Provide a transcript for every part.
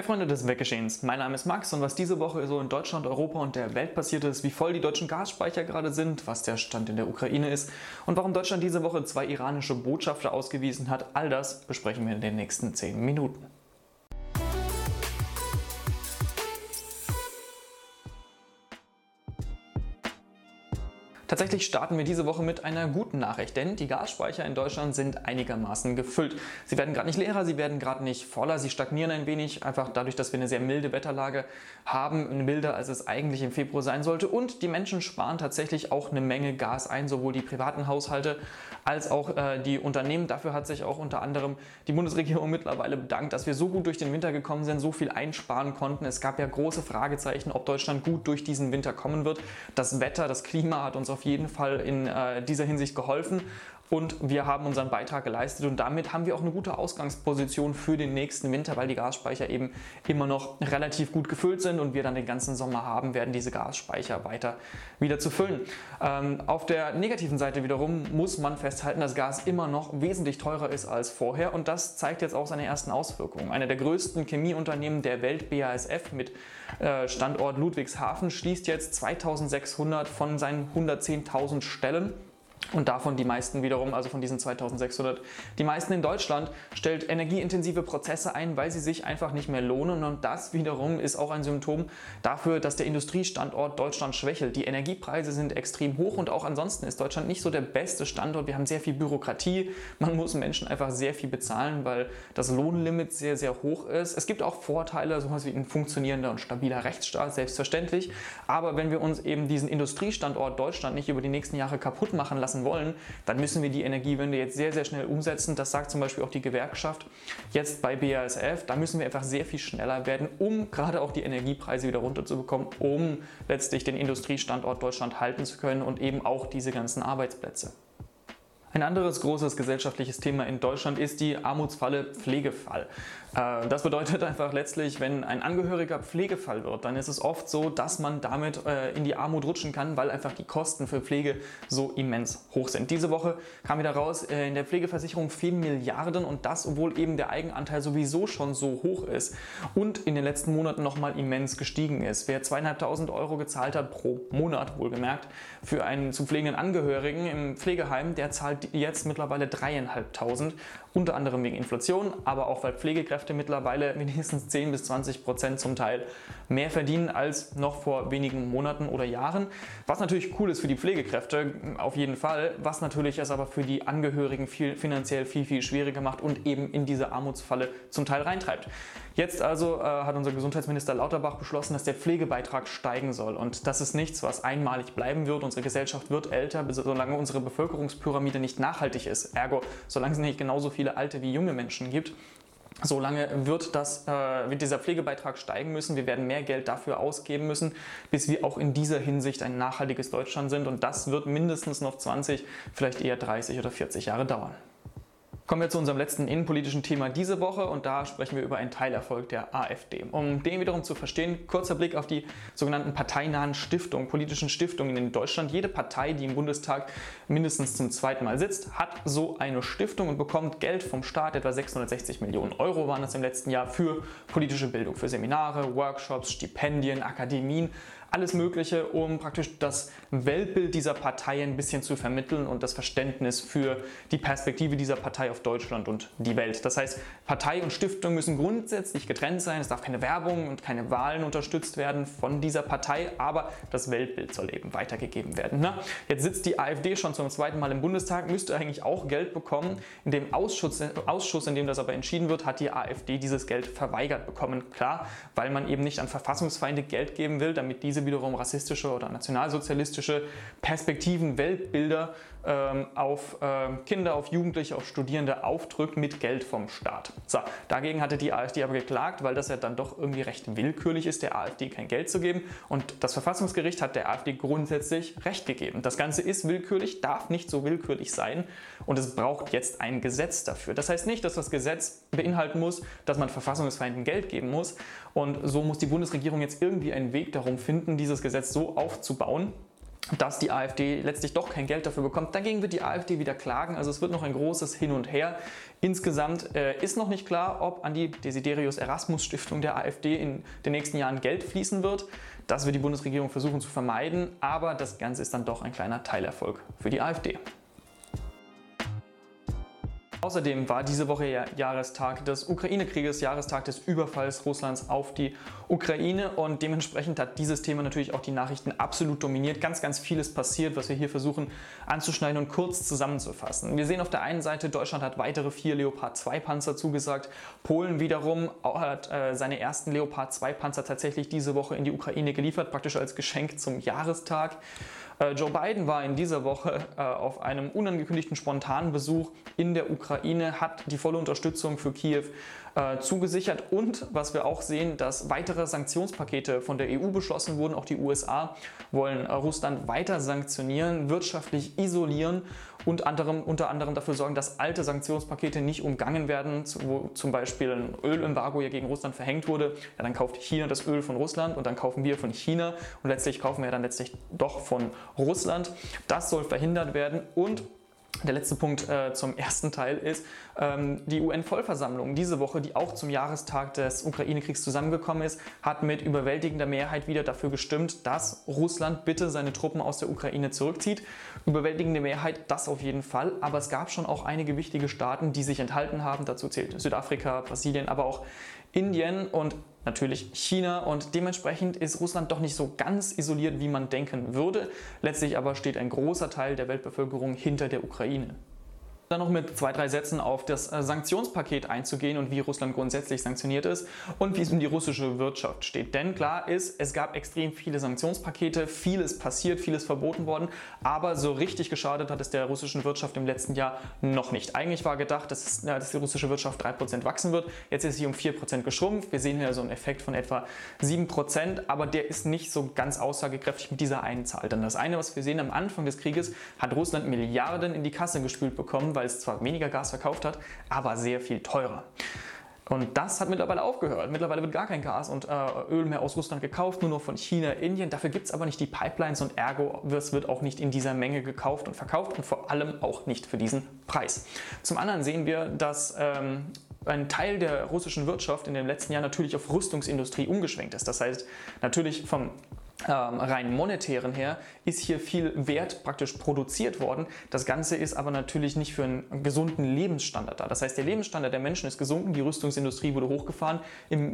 Hey Freunde des Weggeschehens, mein Name ist Max und was diese Woche so in Deutschland, Europa und der Welt passiert ist, wie voll die deutschen Gasspeicher gerade sind, was der Stand in der Ukraine ist und warum Deutschland diese Woche zwei iranische Botschafter ausgewiesen hat, all das besprechen wir in den nächsten 10 Minuten. Tatsächlich starten wir diese Woche mit einer guten Nachricht, denn die Gasspeicher in Deutschland sind einigermaßen gefüllt. Sie werden gerade nicht leerer, sie werden gerade nicht voller, sie stagnieren ein wenig, einfach dadurch, dass wir eine sehr milde Wetterlage haben, milder als es eigentlich im Februar sein sollte. Und die Menschen sparen tatsächlich auch eine Menge Gas ein, sowohl die privaten Haushalte als auch äh, die Unternehmen. Dafür hat sich auch unter anderem die Bundesregierung mittlerweile bedankt, dass wir so gut durch den Winter gekommen sind, so viel einsparen konnten. Es gab ja große Fragezeichen, ob Deutschland gut durch diesen Winter kommen wird. Das Wetter, das Klima hat uns auf auf jeden Fall in äh, dieser Hinsicht geholfen und wir haben unseren Beitrag geleistet und damit haben wir auch eine gute Ausgangsposition für den nächsten Winter, weil die Gasspeicher eben immer noch relativ gut gefüllt sind und wir dann den ganzen Sommer haben werden, diese Gasspeicher weiter wieder zu füllen. Ähm, auf der negativen Seite wiederum muss man festhalten, dass Gas immer noch wesentlich teurer ist als vorher und das zeigt jetzt auch seine ersten Auswirkungen. Eine der größten Chemieunternehmen der Welt, BASF mit äh, Standort Ludwigshafen, schließt jetzt 2600 von seinen 110.000 Stellen und davon die meisten wiederum, also von diesen 2600, die meisten in Deutschland, stellt energieintensive Prozesse ein, weil sie sich einfach nicht mehr lohnen. Und das wiederum ist auch ein Symptom dafür, dass der Industriestandort Deutschland schwächelt. Die Energiepreise sind extrem hoch und auch ansonsten ist Deutschland nicht so der beste Standort. Wir haben sehr viel Bürokratie. Man muss Menschen einfach sehr viel bezahlen, weil das Lohnlimit sehr, sehr hoch ist. Es gibt auch Vorteile, sowas wie ein funktionierender und stabiler Rechtsstaat, selbstverständlich. Aber wenn wir uns eben diesen Industriestandort Deutschland nicht über die nächsten Jahre kaputt machen lassen, umsetzen wollen, dann müssen wir die Energiewende jetzt sehr, sehr schnell umsetzen. Das sagt zum Beispiel auch die Gewerkschaft jetzt bei BASF. Da müssen wir einfach sehr viel schneller werden, um gerade auch die Energiepreise wieder runterzubekommen, um letztlich den Industriestandort Deutschland halten zu können und eben auch diese ganzen Arbeitsplätze. Ein anderes großes gesellschaftliches Thema in Deutschland ist die Armutsfalle Pflegefall. Äh, das bedeutet einfach letztlich, wenn ein Angehöriger Pflegefall wird, dann ist es oft so, dass man damit äh, in die Armut rutschen kann, weil einfach die Kosten für Pflege so immens hoch sind. Diese Woche kam wieder raus, äh, in der Pflegeversicherung fehlen Milliarden und das, obwohl eben der Eigenanteil sowieso schon so hoch ist und in den letzten Monaten nochmal immens gestiegen ist. Wer zweieinhalbtausend Euro gezahlt hat pro Monat, wohlgemerkt, für einen zu pflegenden Angehörigen im Pflegeheim, der zahlt jetzt mittlerweile dreieinhalbtausend, unter anderem wegen Inflation, aber auch weil Pflegekräfte mittlerweile mindestens 10 bis 20 Prozent zum Teil mehr verdienen als noch vor wenigen Monaten oder Jahren. Was natürlich cool ist für die Pflegekräfte, auf jeden Fall, was natürlich es aber für die Angehörigen viel, finanziell viel, viel schwieriger macht und eben in diese Armutsfalle zum Teil reintreibt. Jetzt also äh, hat unser Gesundheitsminister Lauterbach beschlossen, dass der Pflegebeitrag steigen soll. Und das ist nichts, was einmalig bleiben wird. Unsere Gesellschaft wird älter, solange unsere Bevölkerungspyramide nicht nachhaltig ist. Ergo, solange es nicht genauso viele alte wie junge Menschen gibt, Solange wird, das, äh, wird dieser Pflegebeitrag steigen müssen. Wir werden mehr Geld dafür ausgeben müssen, bis wir auch in dieser Hinsicht ein nachhaltiges Deutschland sind. Und das wird mindestens noch 20, vielleicht eher 30 oder 40 Jahre dauern. Kommen wir zu unserem letzten innenpolitischen Thema diese Woche und da sprechen wir über einen Teilerfolg der AfD. Um den wiederum zu verstehen, kurzer Blick auf die sogenannten parteinahen Stiftungen, politischen Stiftungen in Deutschland. Jede Partei, die im Bundestag mindestens zum zweiten Mal sitzt, hat so eine Stiftung und bekommt Geld vom Staat, etwa 660 Millionen Euro waren das im letzten Jahr für politische Bildung, für Seminare, Workshops, Stipendien, Akademien, alles Mögliche, um praktisch das Weltbild dieser Partei ein bisschen zu vermitteln und das Verständnis für die Perspektive dieser Partei auf Deutschland und die Welt. Das heißt, Partei und Stiftung müssen grundsätzlich getrennt sein. Es darf keine Werbung und keine Wahlen unterstützt werden von dieser Partei, aber das Weltbild soll eben weitergegeben werden. Na, jetzt sitzt die AfD schon zum zweiten Mal im Bundestag, müsste eigentlich auch Geld bekommen. In dem Ausschuss, Ausschuss, in dem das aber entschieden wird, hat die AfD dieses Geld verweigert bekommen. Klar, weil man eben nicht an Verfassungsfeinde Geld geben will, damit diese diese wiederum rassistische oder nationalsozialistische Perspektiven, Weltbilder ähm, auf äh, Kinder, auf Jugendliche, auf Studierende aufdrückt mit Geld vom Staat. So, dagegen hatte die AfD aber geklagt, weil das ja dann doch irgendwie recht willkürlich ist, der AfD kein Geld zu geben. Und das Verfassungsgericht hat der AfD grundsätzlich Recht gegeben. Das Ganze ist willkürlich, darf nicht so willkürlich sein und es braucht jetzt ein Gesetz dafür. Das heißt nicht, dass das Gesetz beinhalten muss, dass man Verfassungsfeinden Geld geben muss. Und so muss die Bundesregierung jetzt irgendwie einen Weg darum finden, dieses Gesetz so aufzubauen, dass die AfD letztlich doch kein Geld dafür bekommt. Dagegen wird die AfD wieder klagen. Also es wird noch ein großes Hin und Her. Insgesamt äh, ist noch nicht klar, ob an die Desiderius Erasmus Stiftung der AfD in den nächsten Jahren Geld fließen wird. Das wird die Bundesregierung versuchen zu vermeiden, aber das Ganze ist dann doch ein kleiner Teilerfolg für die AfD. Außerdem war diese Woche ja Jahrestag des Ukraine-Krieges, Jahrestag des Überfalls Russlands auf die Ukraine und dementsprechend hat dieses Thema natürlich auch die Nachrichten absolut dominiert. Ganz, ganz vieles passiert, was wir hier versuchen anzuschneiden und kurz zusammenzufassen. Wir sehen auf der einen Seite, Deutschland hat weitere vier Leopard 2 Panzer zugesagt. Polen wiederum hat äh, seine ersten Leopard 2 Panzer tatsächlich diese Woche in die Ukraine geliefert, praktisch als Geschenk zum Jahrestag. Äh, Joe Biden war in dieser Woche äh, auf einem unangekündigten spontanen Besuch in der Ukraine, hat die volle Unterstützung für Kiew äh, zugesichert und was wir auch sehen, dass weitere Sanktionspakete von der EU beschlossen wurden. Auch die USA wollen Russland weiter sanktionieren, wirtschaftlich isolieren und anderem, unter anderem dafür sorgen, dass alte Sanktionspakete nicht umgangen werden, wo zum Beispiel ein Ölembargo ja gegen Russland verhängt wurde. Ja, dann kauft China das Öl von Russland und dann kaufen wir von China und letztlich kaufen wir dann letztlich doch von Russland. Das soll verhindert werden und der letzte Punkt äh, zum ersten Teil ist ähm, die UN-Vollversammlung diese Woche, die auch zum Jahrestag des Ukraine-Kriegs zusammengekommen ist, hat mit überwältigender Mehrheit wieder dafür gestimmt, dass Russland bitte seine Truppen aus der Ukraine zurückzieht. Überwältigende Mehrheit, das auf jeden Fall. Aber es gab schon auch einige wichtige Staaten, die sich enthalten haben. Dazu zählt Südafrika, Brasilien, aber auch Indien und natürlich China und dementsprechend ist Russland doch nicht so ganz isoliert, wie man denken würde. Letztlich aber steht ein großer Teil der Weltbevölkerung hinter der Ukraine. Dann noch mit zwei, drei Sätzen auf das äh, Sanktionspaket einzugehen und wie Russland grundsätzlich sanktioniert ist und wie es um die russische Wirtschaft steht. Denn klar ist, es gab extrem viele Sanktionspakete, vieles passiert, vieles verboten worden, aber so richtig geschadet hat es der russischen Wirtschaft im letzten Jahr noch nicht. Eigentlich war gedacht, dass, dass die russische Wirtschaft 3% wachsen wird. Jetzt ist sie um 4% geschrumpft. Wir sehen hier so einen Effekt von etwa 7%, aber der ist nicht so ganz aussagekräftig mit dieser einen Zahl. Denn das eine, was wir sehen am Anfang des Krieges, hat Russland Milliarden in die Kasse gespült bekommen, weil es zwar weniger Gas verkauft hat, aber sehr viel teurer. Und das hat mittlerweile aufgehört. Mittlerweile wird gar kein Gas und äh, Öl mehr aus Russland gekauft, nur noch von China, Indien. Dafür gibt es aber nicht die Pipelines und ergo es wird auch nicht in dieser Menge gekauft und verkauft und vor allem auch nicht für diesen Preis. Zum anderen sehen wir, dass ähm, ein Teil der russischen Wirtschaft in den letzten Jahren natürlich auf Rüstungsindustrie umgeschwenkt ist. Das heißt, natürlich vom ähm, rein monetären her ist hier viel Wert praktisch produziert worden. Das Ganze ist aber natürlich nicht für einen gesunden Lebensstandard da. Das heißt, der Lebensstandard der Menschen ist gesunken, die Rüstungsindustrie wurde hochgefahren.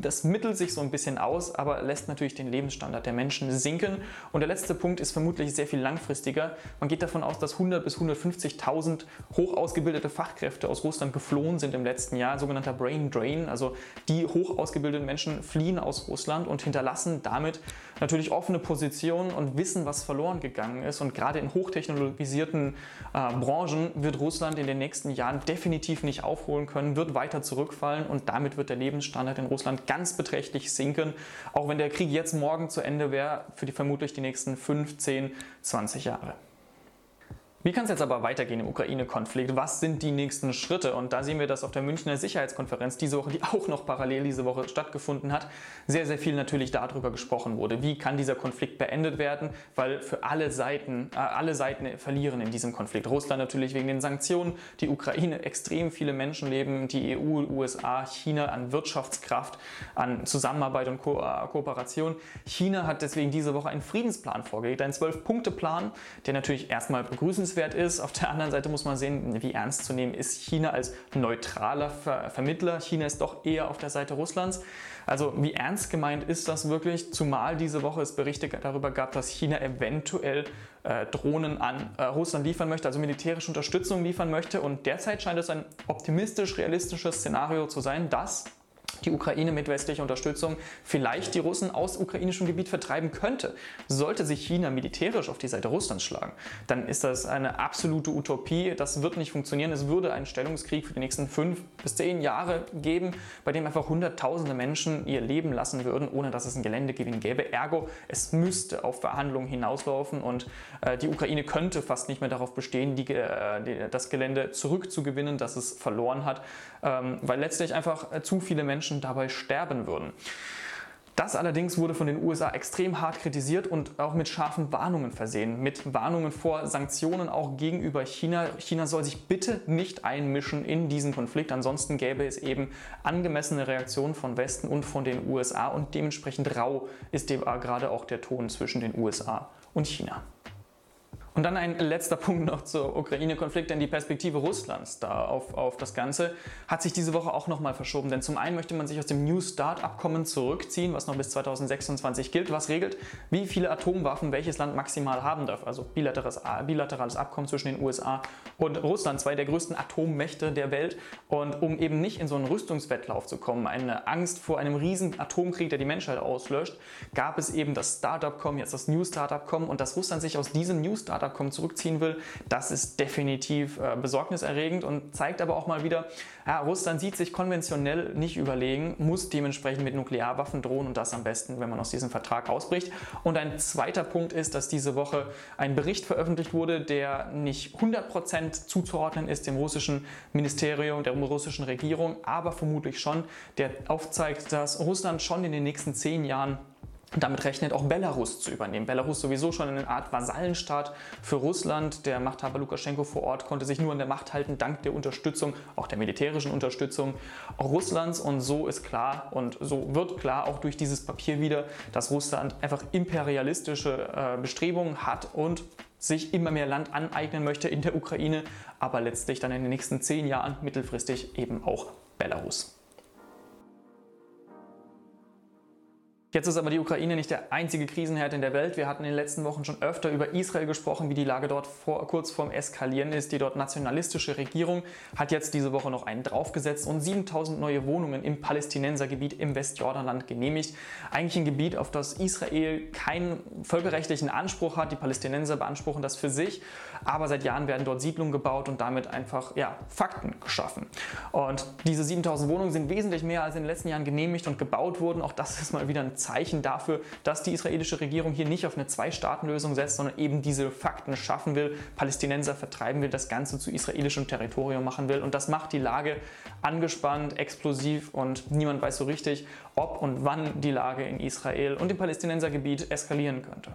Das mittelt sich so ein bisschen aus, aber lässt natürlich den Lebensstandard der Menschen sinken. Und der letzte Punkt ist vermutlich sehr viel langfristiger. Man geht davon aus, dass 100 bis 150.000 hoch ausgebildete Fachkräfte aus Russland geflohen sind im letzten Jahr, sogenannter Brain Drain. Also die hoch ausgebildeten Menschen fliehen aus Russland und hinterlassen damit natürlich offene Positionen und wissen, was verloren gegangen ist. Und gerade in hochtechnologisierten äh, Branchen wird Russland in den nächsten Jahren definitiv nicht aufholen können, wird weiter zurückfallen und damit wird der Lebensstandard in Russland ganz beträchtlich sinken. Auch wenn der Krieg jetzt morgen zu Ende wäre, für die vermutlich die nächsten 15, 20 Jahre. Wie kann es jetzt aber weitergehen im Ukraine-Konflikt? Was sind die nächsten Schritte? Und da sehen wir, dass auf der Münchner Sicherheitskonferenz diese Woche, die auch noch parallel diese Woche stattgefunden hat, sehr, sehr viel natürlich darüber gesprochen wurde. Wie kann dieser Konflikt beendet werden? Weil für alle Seiten, äh, alle Seiten verlieren in diesem Konflikt. Russland natürlich wegen den Sanktionen, die Ukraine extrem viele Menschenleben, die EU, USA, China an Wirtschaftskraft, an Zusammenarbeit und Ko äh, Kooperation. China hat deswegen diese Woche einen Friedensplan vorgelegt, einen Zwölf-Punkte-Plan, der natürlich erstmal begrüßenswert begrüßenswert ist. Auf der anderen Seite muss man sehen, wie ernst zu nehmen ist China als neutraler Ver Vermittler. China ist doch eher auf der Seite Russlands. Also wie ernst gemeint ist das wirklich? Zumal diese Woche es Berichte darüber gab, dass China eventuell äh, Drohnen an äh, Russland liefern möchte, also militärische Unterstützung liefern möchte. Und derzeit scheint es ein optimistisch realistisches Szenario zu sein, dass die Ukraine mit westlicher Unterstützung vielleicht die Russen aus ukrainischem Gebiet vertreiben könnte. Sollte sich China militärisch auf die Seite Russlands schlagen, dann ist das eine absolute Utopie. Das wird nicht funktionieren. Es würde einen Stellungskrieg für die nächsten fünf bis zehn Jahre geben, bei dem einfach hunderttausende Menschen ihr Leben lassen würden, ohne dass es einen Geländegewinn gäbe. Ergo, es müsste auf Verhandlungen hinauslaufen und äh, die Ukraine könnte fast nicht mehr darauf bestehen, die, äh, die, das Gelände zurückzugewinnen, das es verloren hat, ähm, weil letztlich einfach äh, zu viele Menschen Menschen dabei sterben würden. Das allerdings wurde von den USA extrem hart kritisiert und auch mit scharfen Warnungen versehen. Mit Warnungen vor Sanktionen auch gegenüber China. China soll sich bitte nicht einmischen in diesen Konflikt. Ansonsten gäbe es eben angemessene Reaktionen von Westen und von den USA und dementsprechend rau ist gerade auch der Ton zwischen den USA und China. Und dann ein letzter Punkt noch zur Ukraine-Konflikt, denn die Perspektive Russlands da auf, auf das Ganze hat sich diese Woche auch nochmal verschoben. Denn zum einen möchte man sich aus dem New Start-Abkommen zurückziehen, was noch bis 2026 gilt, was regelt, wie viele Atomwaffen welches Land maximal haben darf. Also bilaterales, bilaterales Abkommen zwischen den USA und Russland, zwei der größten Atommächte der Welt. Und um eben nicht in so einen Rüstungswettlauf zu kommen, eine Angst vor einem riesen Atomkrieg, der die Menschheit auslöscht, gab es eben das Start-Abkommen, jetzt das New Start-Abkommen und dass Russland sich aus diesem New Start Startup zurückziehen will, das ist definitiv äh, besorgniserregend und zeigt aber auch mal wieder, ja, Russland sieht sich konventionell nicht überlegen, muss dementsprechend mit Nuklearwaffen drohen und das am besten, wenn man aus diesem Vertrag ausbricht. Und ein zweiter Punkt ist, dass diese Woche ein Bericht veröffentlicht wurde, der nicht 100% zuzuordnen ist dem russischen Ministerium, der russischen Regierung, aber vermutlich schon, der aufzeigt, dass Russland schon in den nächsten zehn Jahren damit rechnet auch Belarus zu übernehmen. Belarus sowieso schon eine Art Vasallenstaat für Russland. Der Machthaber Lukaschenko vor Ort konnte sich nur an der Macht halten, dank der Unterstützung, auch der militärischen Unterstützung Russlands. Und so ist klar und so wird klar auch durch dieses Papier wieder, dass Russland einfach imperialistische äh, Bestrebungen hat und sich immer mehr Land aneignen möchte in der Ukraine, aber letztlich dann in den nächsten zehn Jahren mittelfristig eben auch Belarus. Jetzt ist aber die Ukraine nicht der einzige Krisenherd in der Welt. Wir hatten in den letzten Wochen schon öfter über Israel gesprochen, wie die Lage dort vor, kurz vorm Eskalieren ist. Die dort nationalistische Regierung hat jetzt diese Woche noch einen draufgesetzt und 7000 neue Wohnungen im Palästinensergebiet im Westjordanland genehmigt. Eigentlich ein Gebiet, auf das Israel keinen völkerrechtlichen Anspruch hat. Die Palästinenser beanspruchen das für sich, aber seit Jahren werden dort Siedlungen gebaut und damit einfach ja, Fakten geschaffen. Und diese 7000 Wohnungen sind wesentlich mehr als in den letzten Jahren genehmigt und gebaut wurden. Auch das ist mal wieder ein Zeichen dafür, dass die israelische Regierung hier nicht auf eine Zwei-Staaten-Lösung setzt, sondern eben diese Fakten schaffen will, Palästinenser vertreiben will, das Ganze zu israelischem Territorium machen will. Und das macht die Lage angespannt, explosiv und niemand weiß so richtig, ob und wann die Lage in Israel und im Palästinensergebiet eskalieren könnte.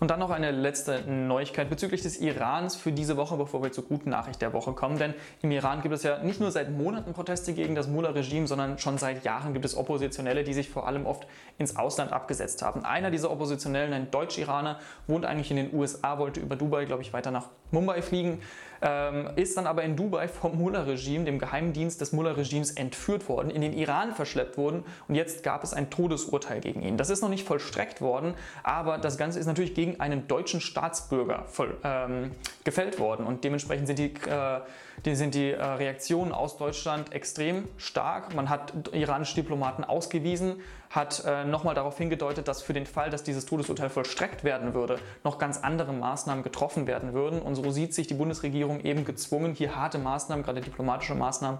Und dann noch eine letzte Neuigkeit bezüglich des Irans für diese Woche, bevor wir zur guten Nachricht der Woche kommen. Denn im Iran gibt es ja nicht nur seit Monaten Proteste gegen das Mullah-Regime, sondern schon seit Jahren gibt es Oppositionelle, die sich vor allem oft ins Ausland abgesetzt haben. Einer dieser Oppositionellen, ein Deutsch-Iraner, wohnt eigentlich in den USA, wollte über Dubai, glaube ich, weiter nach Mumbai fliegen, ähm, ist dann aber in Dubai vom Mullah-Regime, dem Geheimdienst des Mullah-Regimes, entführt worden, in den Iran verschleppt worden und jetzt gab es ein Todesurteil gegen ihn. Das ist noch nicht vollstreckt worden, aber das Ganze ist natürlich gegen einen deutschen Staatsbürger voll, ähm, gefällt worden. Und dementsprechend sind die, äh, die, sind die äh, Reaktionen aus Deutschland extrem stark. Man hat iranische Diplomaten ausgewiesen, hat äh, nochmal darauf hingedeutet, dass für den Fall, dass dieses Todesurteil vollstreckt werden würde, noch ganz andere Maßnahmen getroffen werden würden. Und so sieht sich die Bundesregierung eben gezwungen, hier harte Maßnahmen, gerade diplomatische Maßnahmen,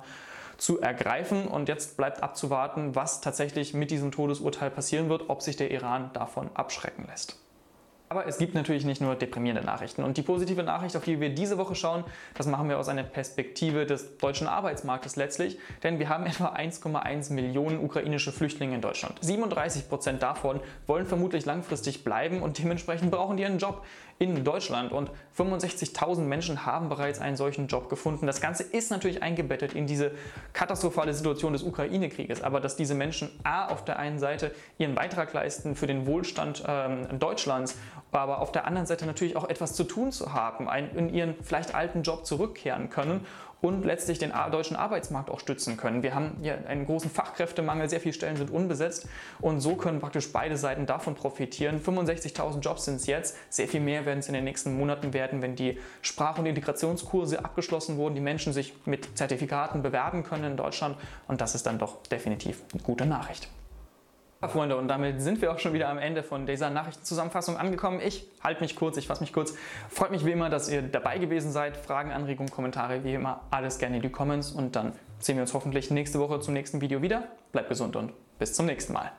zu ergreifen. Und jetzt bleibt abzuwarten, was tatsächlich mit diesem Todesurteil passieren wird, ob sich der Iran davon abschrecken lässt. Aber es gibt natürlich nicht nur deprimierende Nachrichten. Und die positive Nachricht, auf die wir diese Woche schauen, das machen wir aus einer Perspektive des deutschen Arbeitsmarktes letztlich. Denn wir haben etwa 1,1 Millionen ukrainische Flüchtlinge in Deutschland. 37 Prozent davon wollen vermutlich langfristig bleiben und dementsprechend brauchen die einen Job in Deutschland. Und 65.000 Menschen haben bereits einen solchen Job gefunden. Das Ganze ist natürlich eingebettet in diese katastrophale Situation des Ukraine-Krieges. Aber dass diese Menschen A auf der einen Seite ihren Beitrag leisten für den Wohlstand ähm, Deutschlands aber auf der anderen Seite natürlich auch etwas zu tun zu haben, in ihren vielleicht alten Job zurückkehren können und letztlich den deutschen Arbeitsmarkt auch stützen können. Wir haben hier einen großen Fachkräftemangel, sehr viele Stellen sind unbesetzt und so können praktisch beide Seiten davon profitieren. 65.000 Jobs sind es jetzt, sehr viel mehr werden es in den nächsten Monaten werden, wenn die Sprach- und Integrationskurse abgeschlossen wurden, die Menschen sich mit Zertifikaten bewerben können in Deutschland und das ist dann doch definitiv eine gute Nachricht. Freunde, und damit sind wir auch schon wieder am Ende von dieser Nachrichtenzusammenfassung angekommen. Ich halte mich kurz, ich fasse mich kurz. Freut mich wie immer, dass ihr dabei gewesen seid. Fragen, Anregungen, Kommentare, wie immer, alles gerne in die Comments und dann sehen wir uns hoffentlich nächste Woche zum nächsten Video wieder. Bleibt gesund und bis zum nächsten Mal.